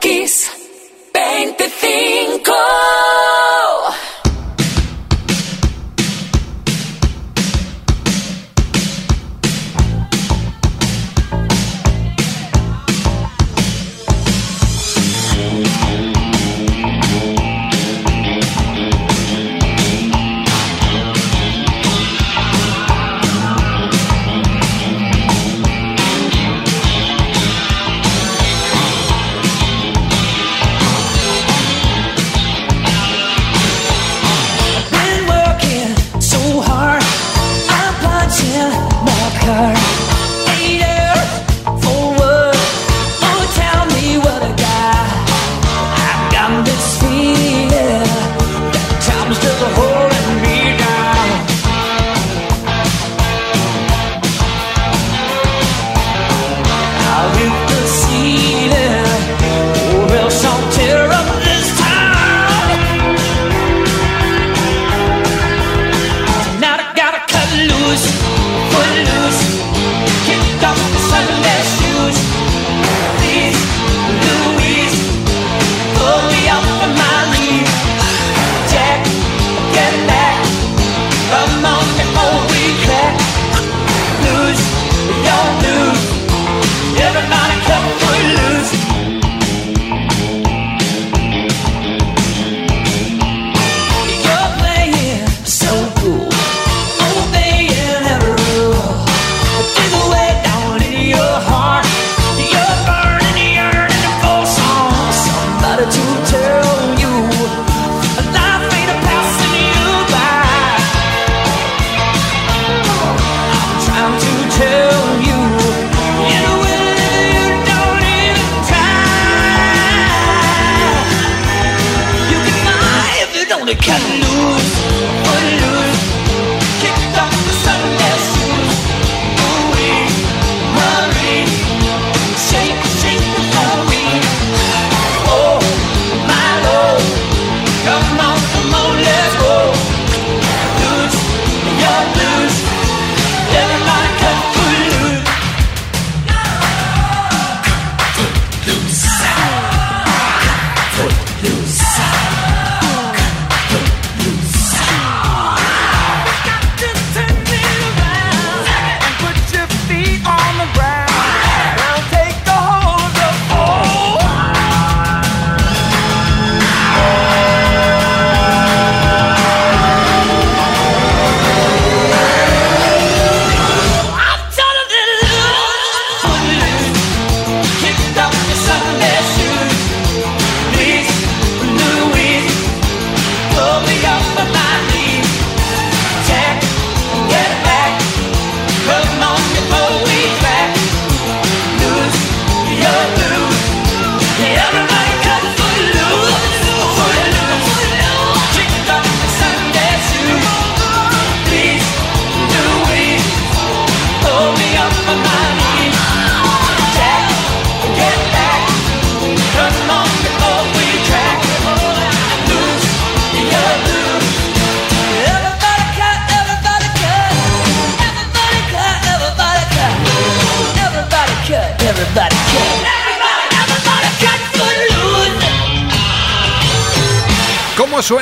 Kiss 25.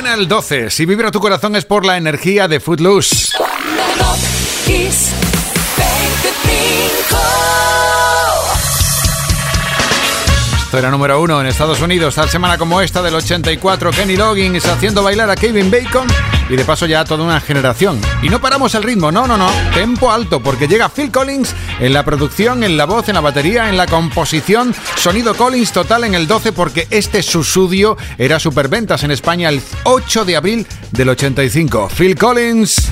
al 12. Si vibra tu corazón es por la energía de Footloose. Esto era número uno en Estados Unidos. Tal semana como esta del 84, Kenny Loggins haciendo bailar a Kevin Bacon y de paso ya toda una generación. Y no paramos el ritmo, no, no, no. Tempo alto, porque llega Phil Collins en la producción, en la voz, en la batería, en la composición. Sonido Collins total en el 12, porque este susudio era superventas en España el 8 de abril del 85. Phil Collins.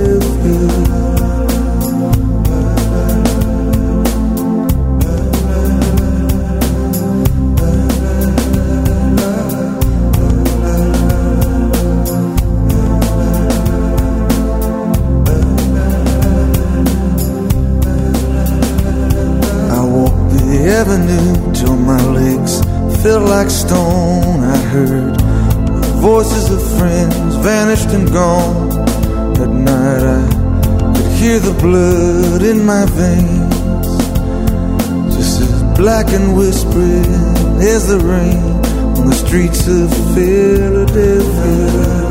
black and whispering is the rain on the streets of Philadelphia.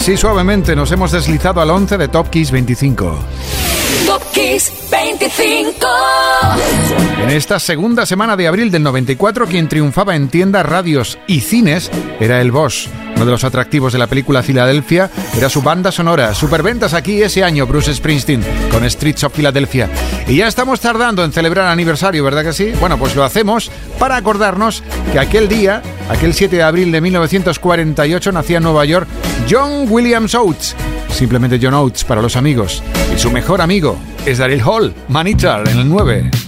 Así suavemente nos hemos deslizado al 11 de Top Kiss 25. Top Kiss 25. En esta segunda semana de abril del 94, quien triunfaba en tiendas, radios y cines era el Boss. Uno de los atractivos de la película Filadelfia era su banda sonora. Superventas aquí ese año, Bruce Springsteen, con Streets of Philadelphia. Y ya estamos tardando en celebrar aniversario, ¿verdad que sí? Bueno, pues lo hacemos para acordarnos que aquel día, aquel 7 de abril de 1948, nacía en Nueva York John Williams Oates. Simplemente John Oates para los amigos. Y su mejor amigo es Daryl Hall, Manitar, en el 9.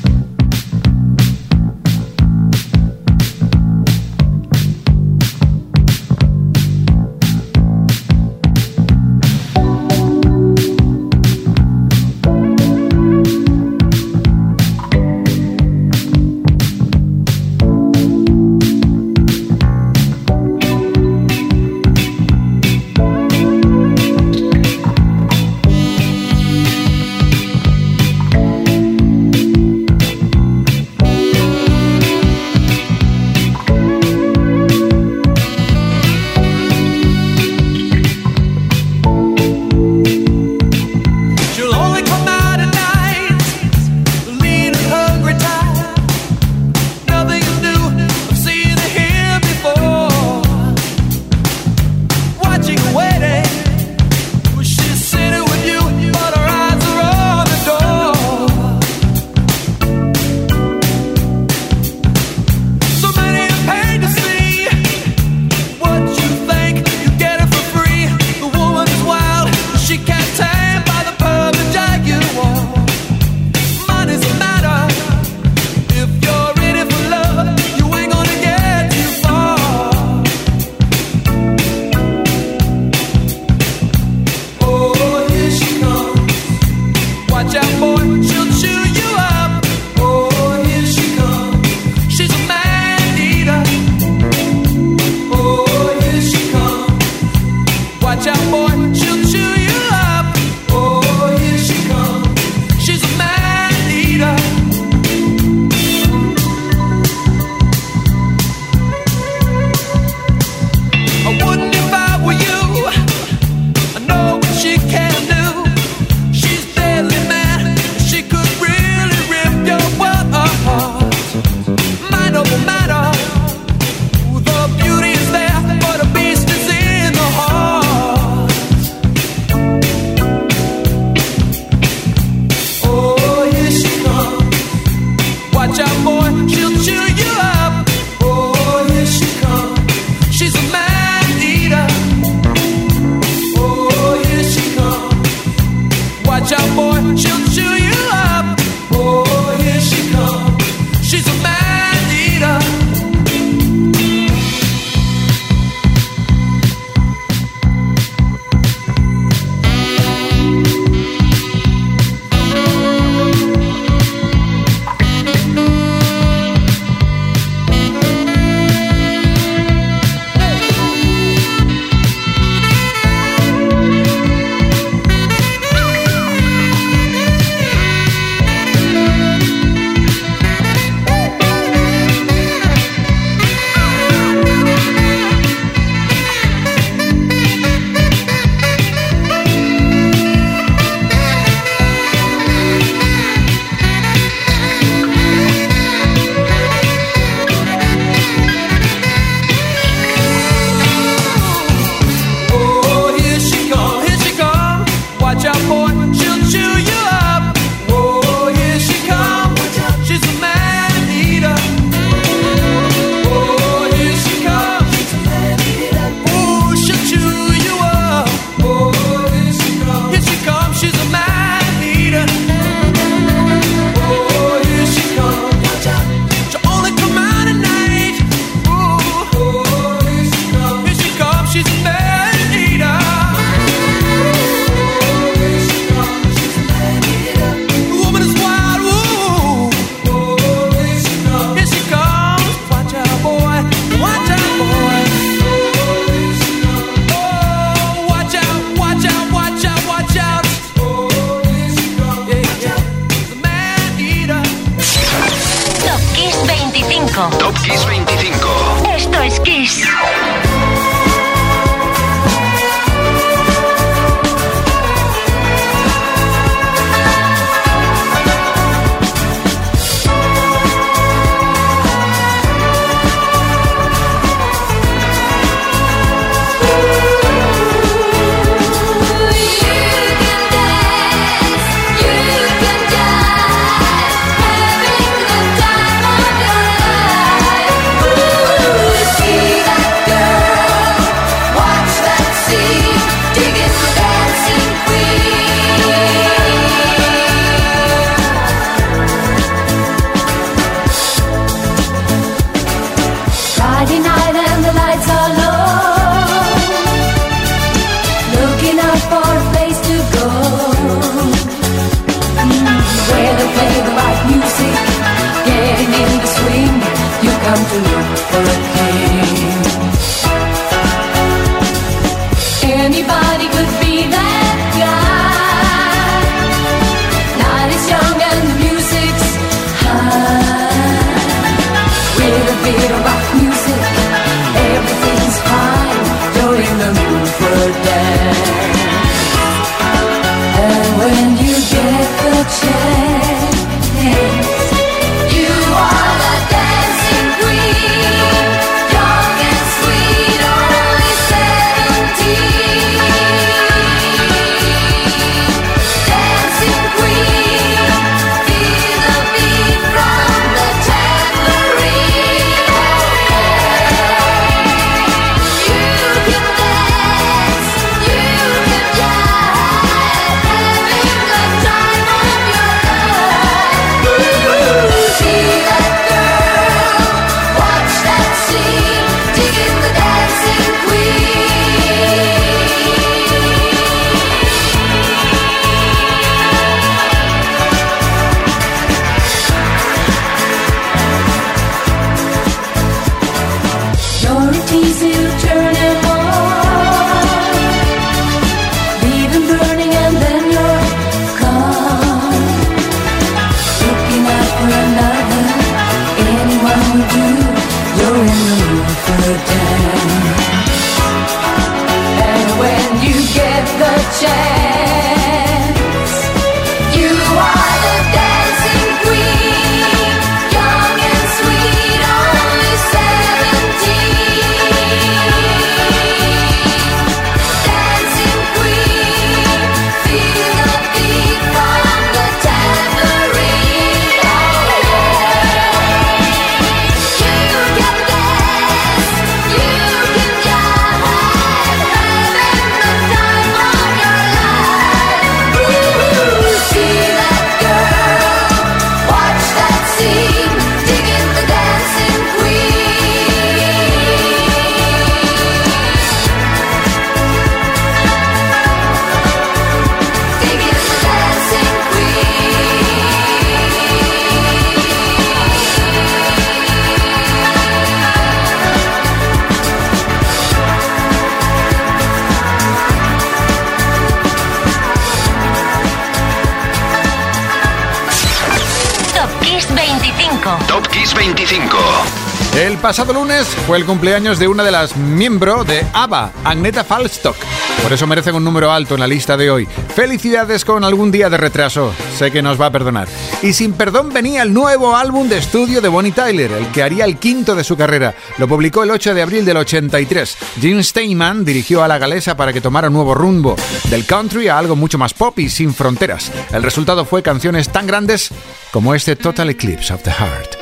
Pasado lunes fue el cumpleaños de una de las miembros de ABBA, Agneta Falstock. Por eso merecen un número alto en la lista de hoy. Felicidades con algún día de retraso. Sé que nos va a perdonar. Y sin perdón venía el nuevo álbum de estudio de Bonnie Tyler, el que haría el quinto de su carrera. Lo publicó el 8 de abril del 83. Jim Steinman dirigió a la galesa para que tomara un nuevo rumbo, del country a algo mucho más pop y sin fronteras. El resultado fue canciones tan grandes como este Total Eclipse of the Heart.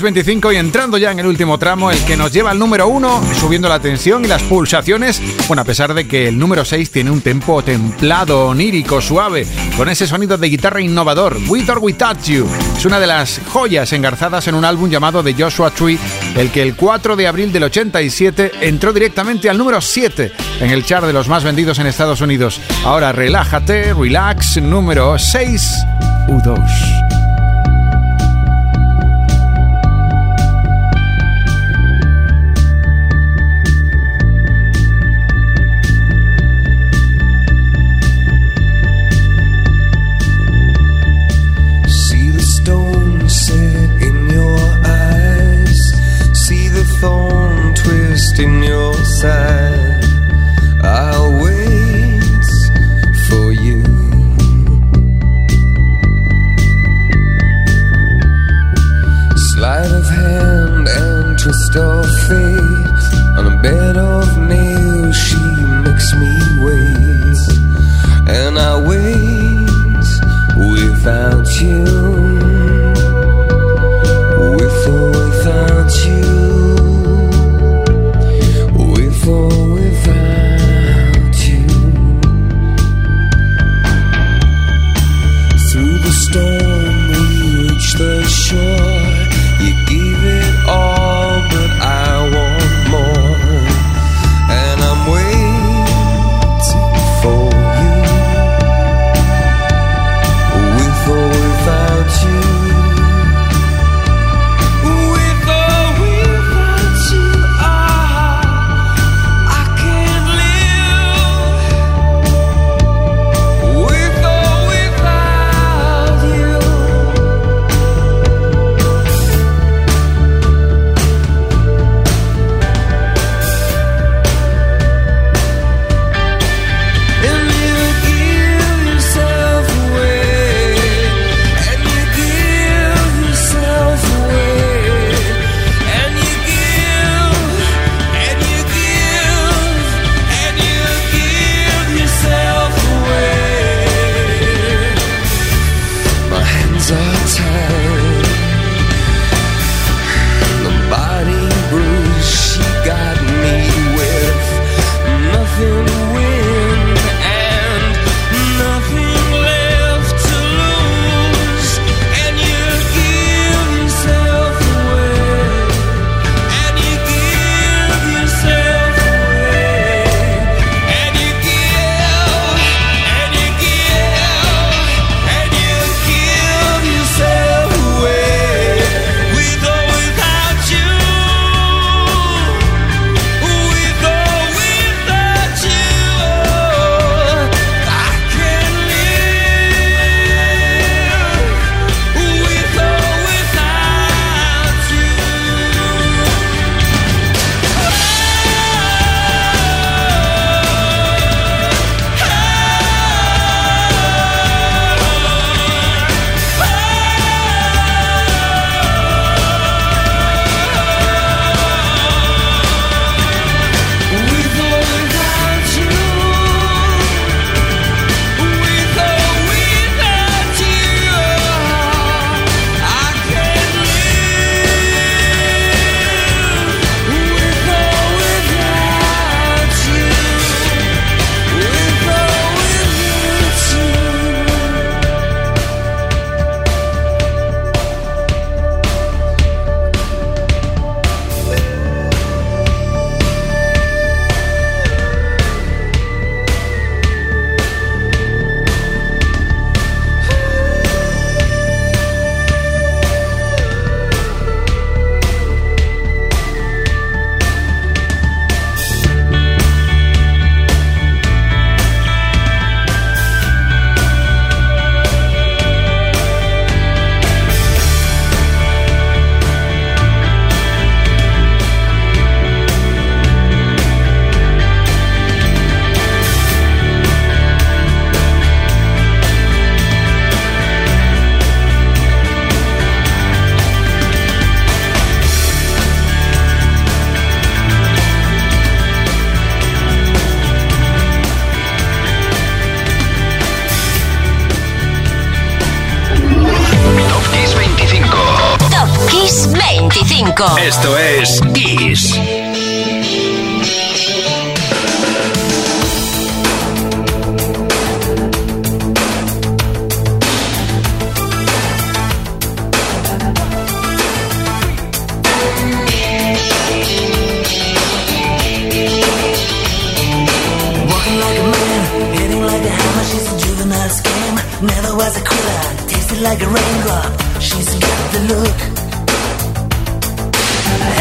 6.25 y entrando ya en el último tramo, el que nos lleva al número 1, subiendo la tensión y las pulsaciones. Bueno, a pesar de que el número 6 tiene un tempo templado, onírico, suave, con ese sonido de guitarra innovador, With or Without You. Es una de las joyas engarzadas en un álbum llamado The Joshua Tree, el que el 4 de abril del 87 entró directamente al número 7 en el chart de los más vendidos en Estados Unidos. Ahora relájate, relax, número 6, U2.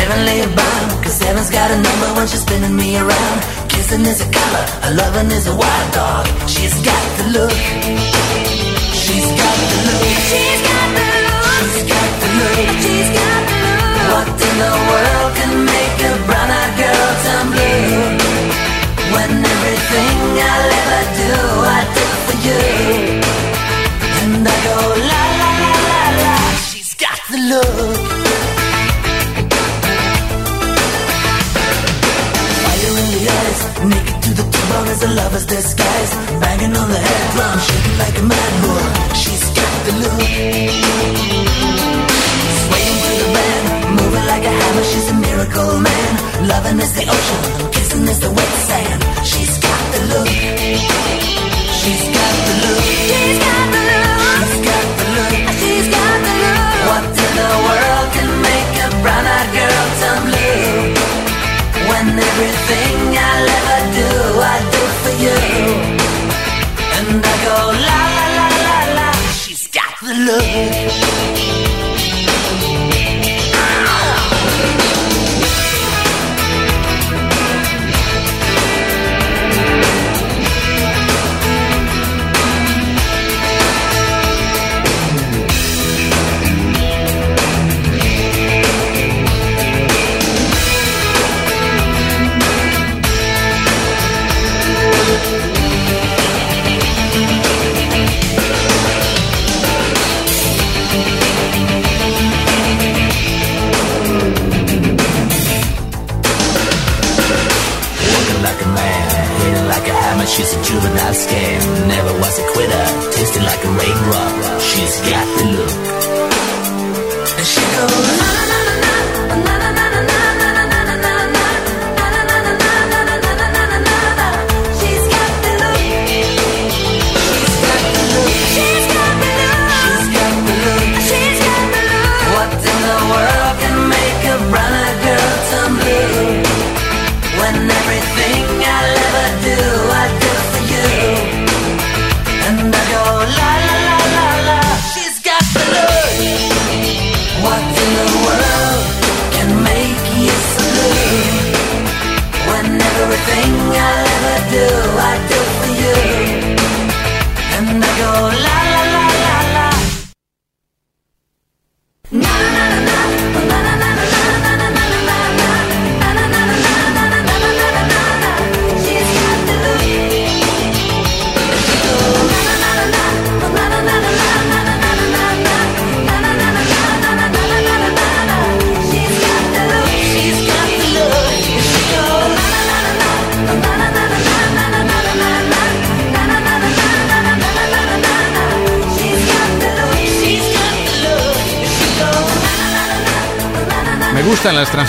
Heavenly bound, cause heaven's got a number when she's spinning me around. Kissing is a color, her loving is a wild dog. She's got the look. She's got the look. She's got the look. She's got the look. She's got the look. What in the world can make a brown-eyed girl turn blue? When everything I'll ever do, I do for you. And I go la la la la la. She's got the look. To as a lover's disguise. Banging on the head drum, shaking like a mad bull. She's got the look. Swaying to the band, moving like a hammer. She's a miracle man. Loving is the ocean, kissing is the wet sand. She's got the look. She's got the look. She's got the look. She's got the look. She's got the look. What in the world can make a brown-eyed girl turn blue? When everything I'll ever do, I do for you. And I go la la la la la. She's got the look.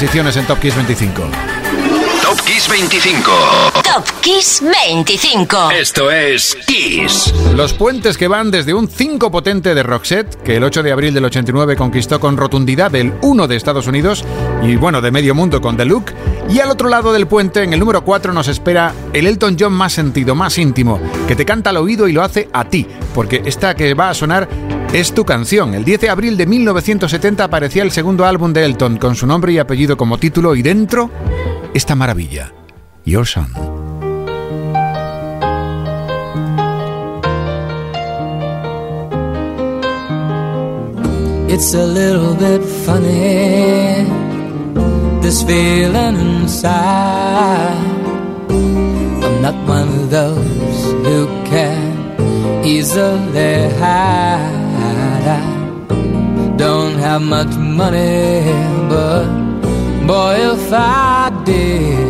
Transiciones en Top Kiss 25. Top Kiss 25. Top Kiss 25. Esto es Kiss. Los puentes que van desde un 5 potente de Roxette, que el 8 de abril del 89 conquistó con rotundidad el 1 de Estados Unidos y bueno, de medio mundo con The Look, y al otro lado del puente, en el número 4, nos espera el Elton John más sentido, más íntimo, que te canta al oído y lo hace a ti, porque esta que va a sonar es tu canción. El 10 de abril de 1970 aparecía el segundo álbum de Elton con su nombre y apellido como título y dentro esta maravilla, Your Song. It's a little bit funny, this feeling inside. I'm not one of those who can easily hide. I don't have much money, but boy, if I did,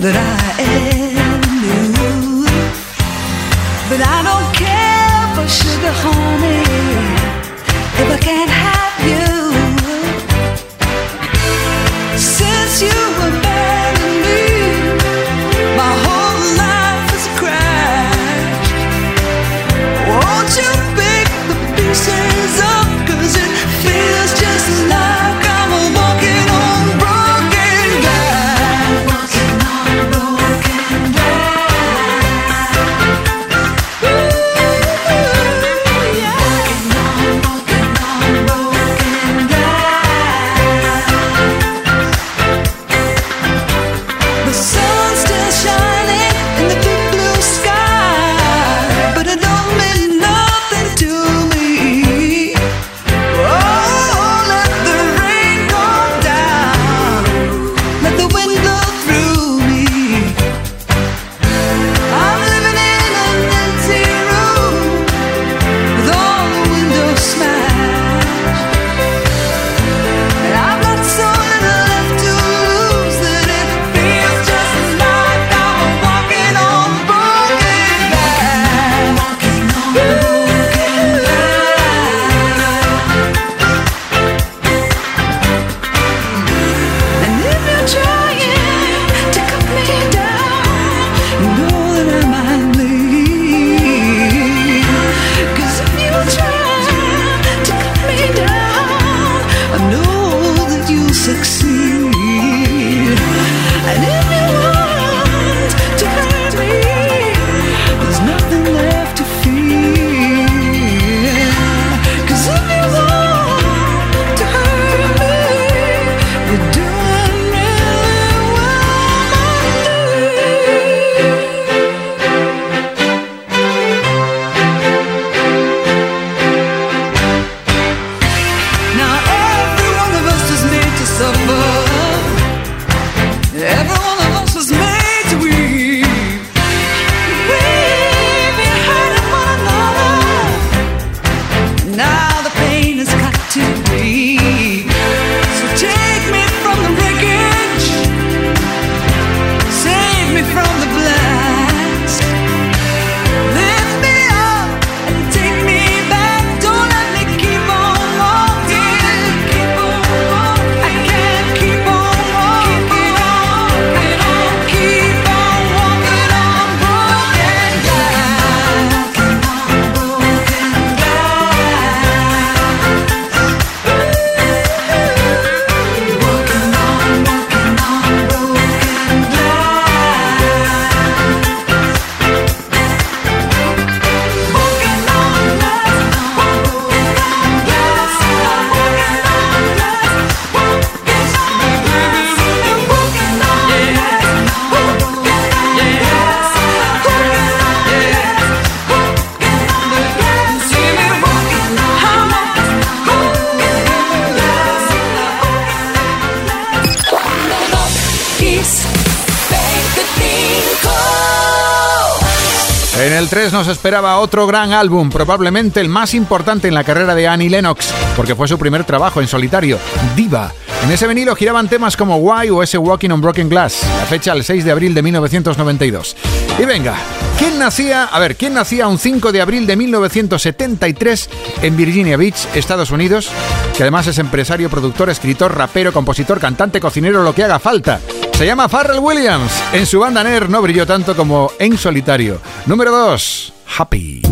that I ever el 3 nos esperaba otro gran álbum, probablemente el más importante en la carrera de Annie Lennox, porque fue su primer trabajo en solitario, Diva. En ese vinilo giraban temas como Why o ese Walking on Broken Glass, la fecha el 6 de abril de 1992. Y venga, ¿quién nacía? A ver, ¿quién nacía un 5 de abril de 1973 en Virginia Beach, Estados Unidos? Que además es empresario, productor, escritor, rapero, compositor, cantante, cocinero, lo que haga falta. Se llama Farrell Williams. En su banda Nair no brilló tanto como en solitario. Número 2. Happy.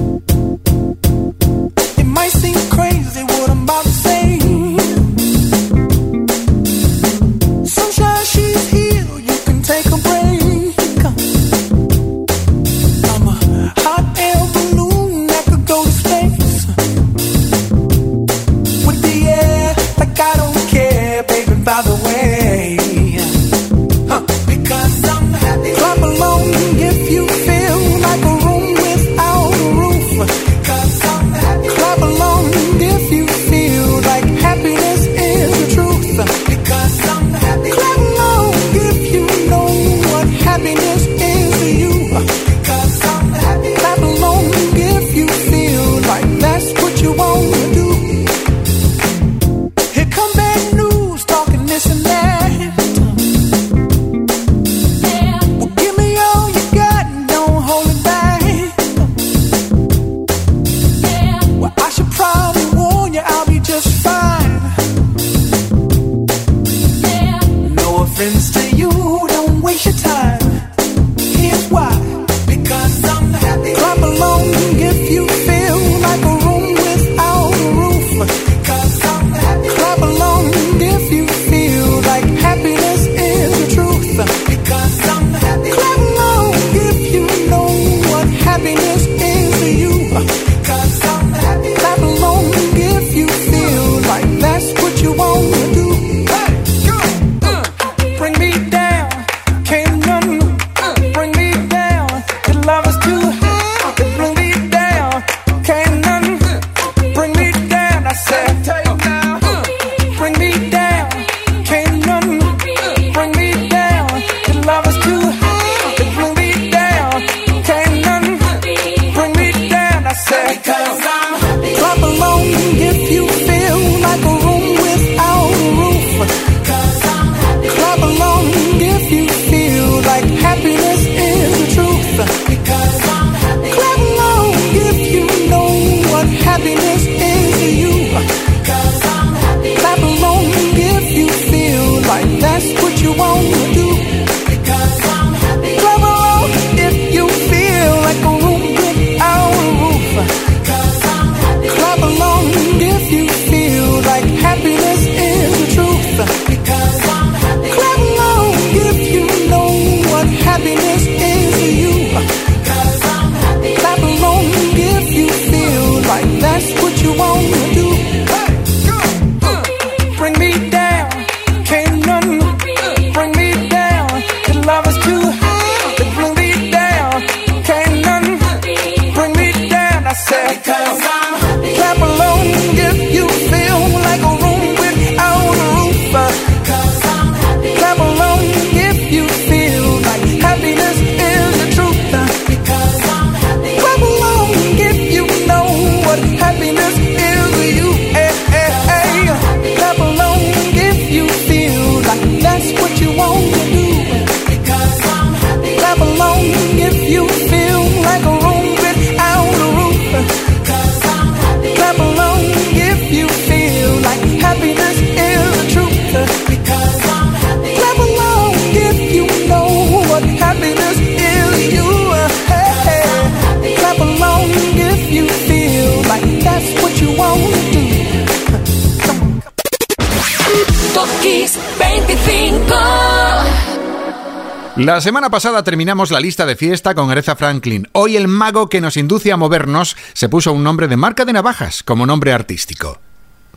La semana pasada terminamos la lista de fiesta con Aretha Franklin. Hoy el mago que nos induce a movernos se puso un nombre de marca de navajas como nombre artístico.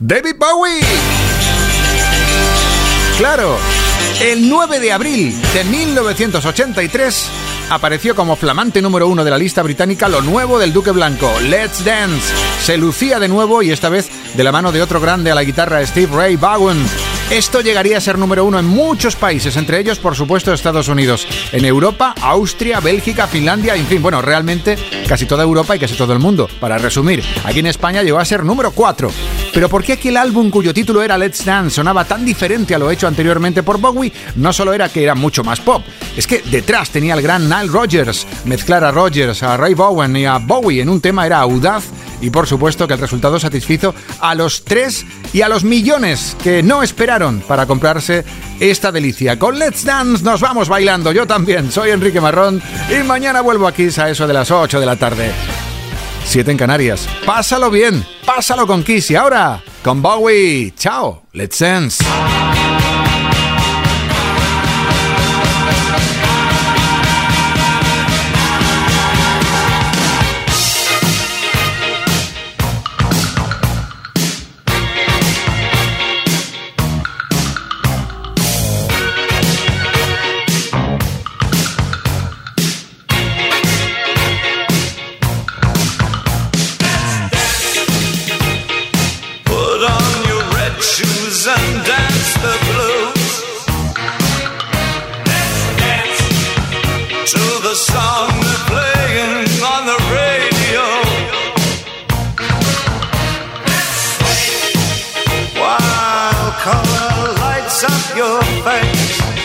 David Bowie. Claro, el 9 de abril de 1983 apareció como flamante número uno de la lista británica lo nuevo del Duque Blanco, Let's Dance. Se lucía de nuevo y esta vez de la mano de otro grande a la guitarra, Steve Ray Bowen. Esto llegaría a ser número uno en muchos países, entre ellos, por supuesto, Estados Unidos. En Europa, Austria, Bélgica, Finlandia, en fin, bueno, realmente casi toda Europa y casi todo el mundo. Para resumir, aquí en España llegó a ser número 4. Pero ¿por qué aquel álbum cuyo título era Let's Dance sonaba tan diferente a lo hecho anteriormente por Bowie? No solo era que era mucho más pop, es que detrás tenía el gran Nile Rodgers. Mezclar a Rodgers, a Ray Bowen y a Bowie en un tema era audaz y por supuesto que el resultado satisfizo a los tres y a los millones que no esperaron para comprarse esta delicia. Con Let's Dance nos vamos bailando, yo también, soy Enrique Marrón y mañana vuelvo aquí a eso de las 8 de la tarde. 7 en Canarias. Pásalo bien, pásalo con Kiss y ahora con Bowie. Chao, Let's Dance. Color lights up your face.